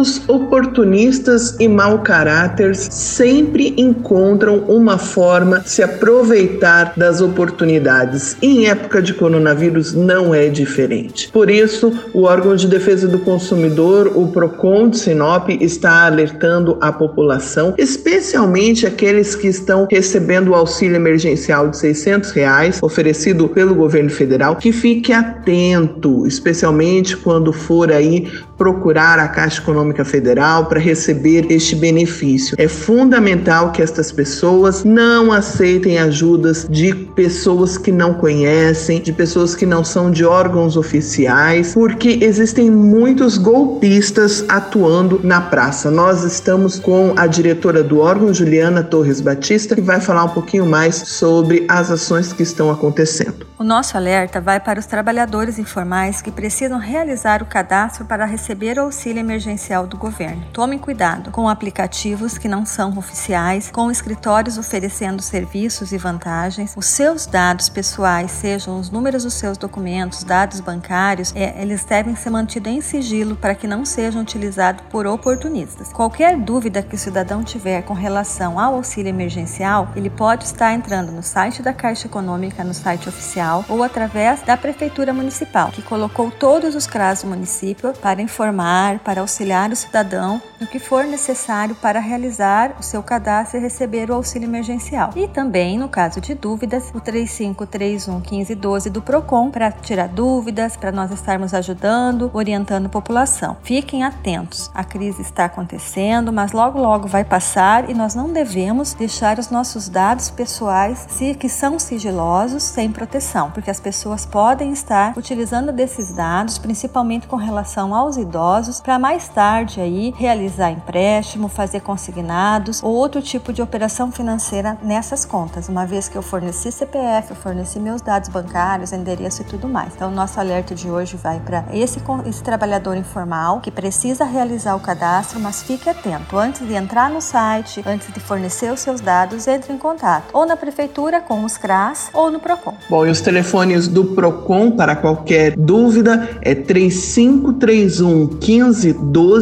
Os oportunistas e mau caráter sempre encontram uma forma de se aproveitar das oportunidades. E em época de coronavírus não é diferente. Por isso, o órgão de defesa do consumidor, o Procon de Sinop, está alertando a população, especialmente aqueles que estão recebendo o auxílio emergencial de 600 reais oferecido pelo governo federal, que fique atento, especialmente quando for aí procurar a Caixa Econômica Federal para receber este benefício. É fundamental que estas pessoas não aceitem ajudas de pessoas que não conhecem, de pessoas que não são de órgãos oficiais, porque existem muitos golpistas atuando na praça. Nós estamos com a diretora do órgão, Juliana Torres Batista, que vai falar um pouquinho mais sobre as ações que estão acontecendo. O nosso alerta vai para os trabalhadores informais que precisam realizar o cadastro para receber o auxílio emergencial do governo. Tome cuidado com aplicativos que não são oficiais, com escritórios oferecendo serviços e vantagens. Os seus dados pessoais, sejam os números dos seus documentos, dados bancários, é, eles devem ser mantidos em sigilo para que não sejam utilizados por oportunistas. Qualquer dúvida que o cidadão tiver com relação ao auxílio emergencial, ele pode estar entrando no site da Caixa Econômica, no site oficial, ou através da Prefeitura Municipal, que colocou todos os CRAS do município para informar, para auxiliar o cidadão no que for necessário para realizar o seu cadastro e receber o auxílio emergencial. E também, no caso de dúvidas, o 3531 1512 do PROCON para tirar dúvidas, para nós estarmos ajudando, orientando a população. Fiquem atentos, a crise está acontecendo, mas logo logo vai passar e nós não devemos deixar os nossos dados pessoais que são sigilosos sem proteção, porque as pessoas podem estar utilizando desses dados, principalmente com relação aos idosos para mais tarde aí realizar empréstimo, fazer consignados ou outro tipo de operação financeira nessas contas, uma vez que eu forneci CPF, eu forneci meus dados bancários, endereço e tudo mais. Então, nosso alerta de hoje vai para esse, esse trabalhador informal que precisa realizar o cadastro, mas fique atento. Antes de entrar no site, antes de fornecer os seus dados, entre em contato ou na prefeitura com os CRAS ou no PROCON. Bom, e os telefones do PROCON para qualquer dúvida é 3531 15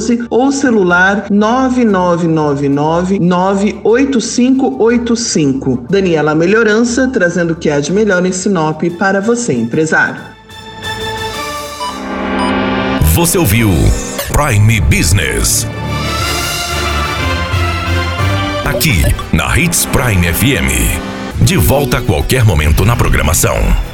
12 ou celular 9999 98585. Daniela Melhorança trazendo o que há de melhor em Sinop para você, empresário. Você ouviu Prime Business. Aqui na Hits Prime FM. De volta a qualquer momento na programação.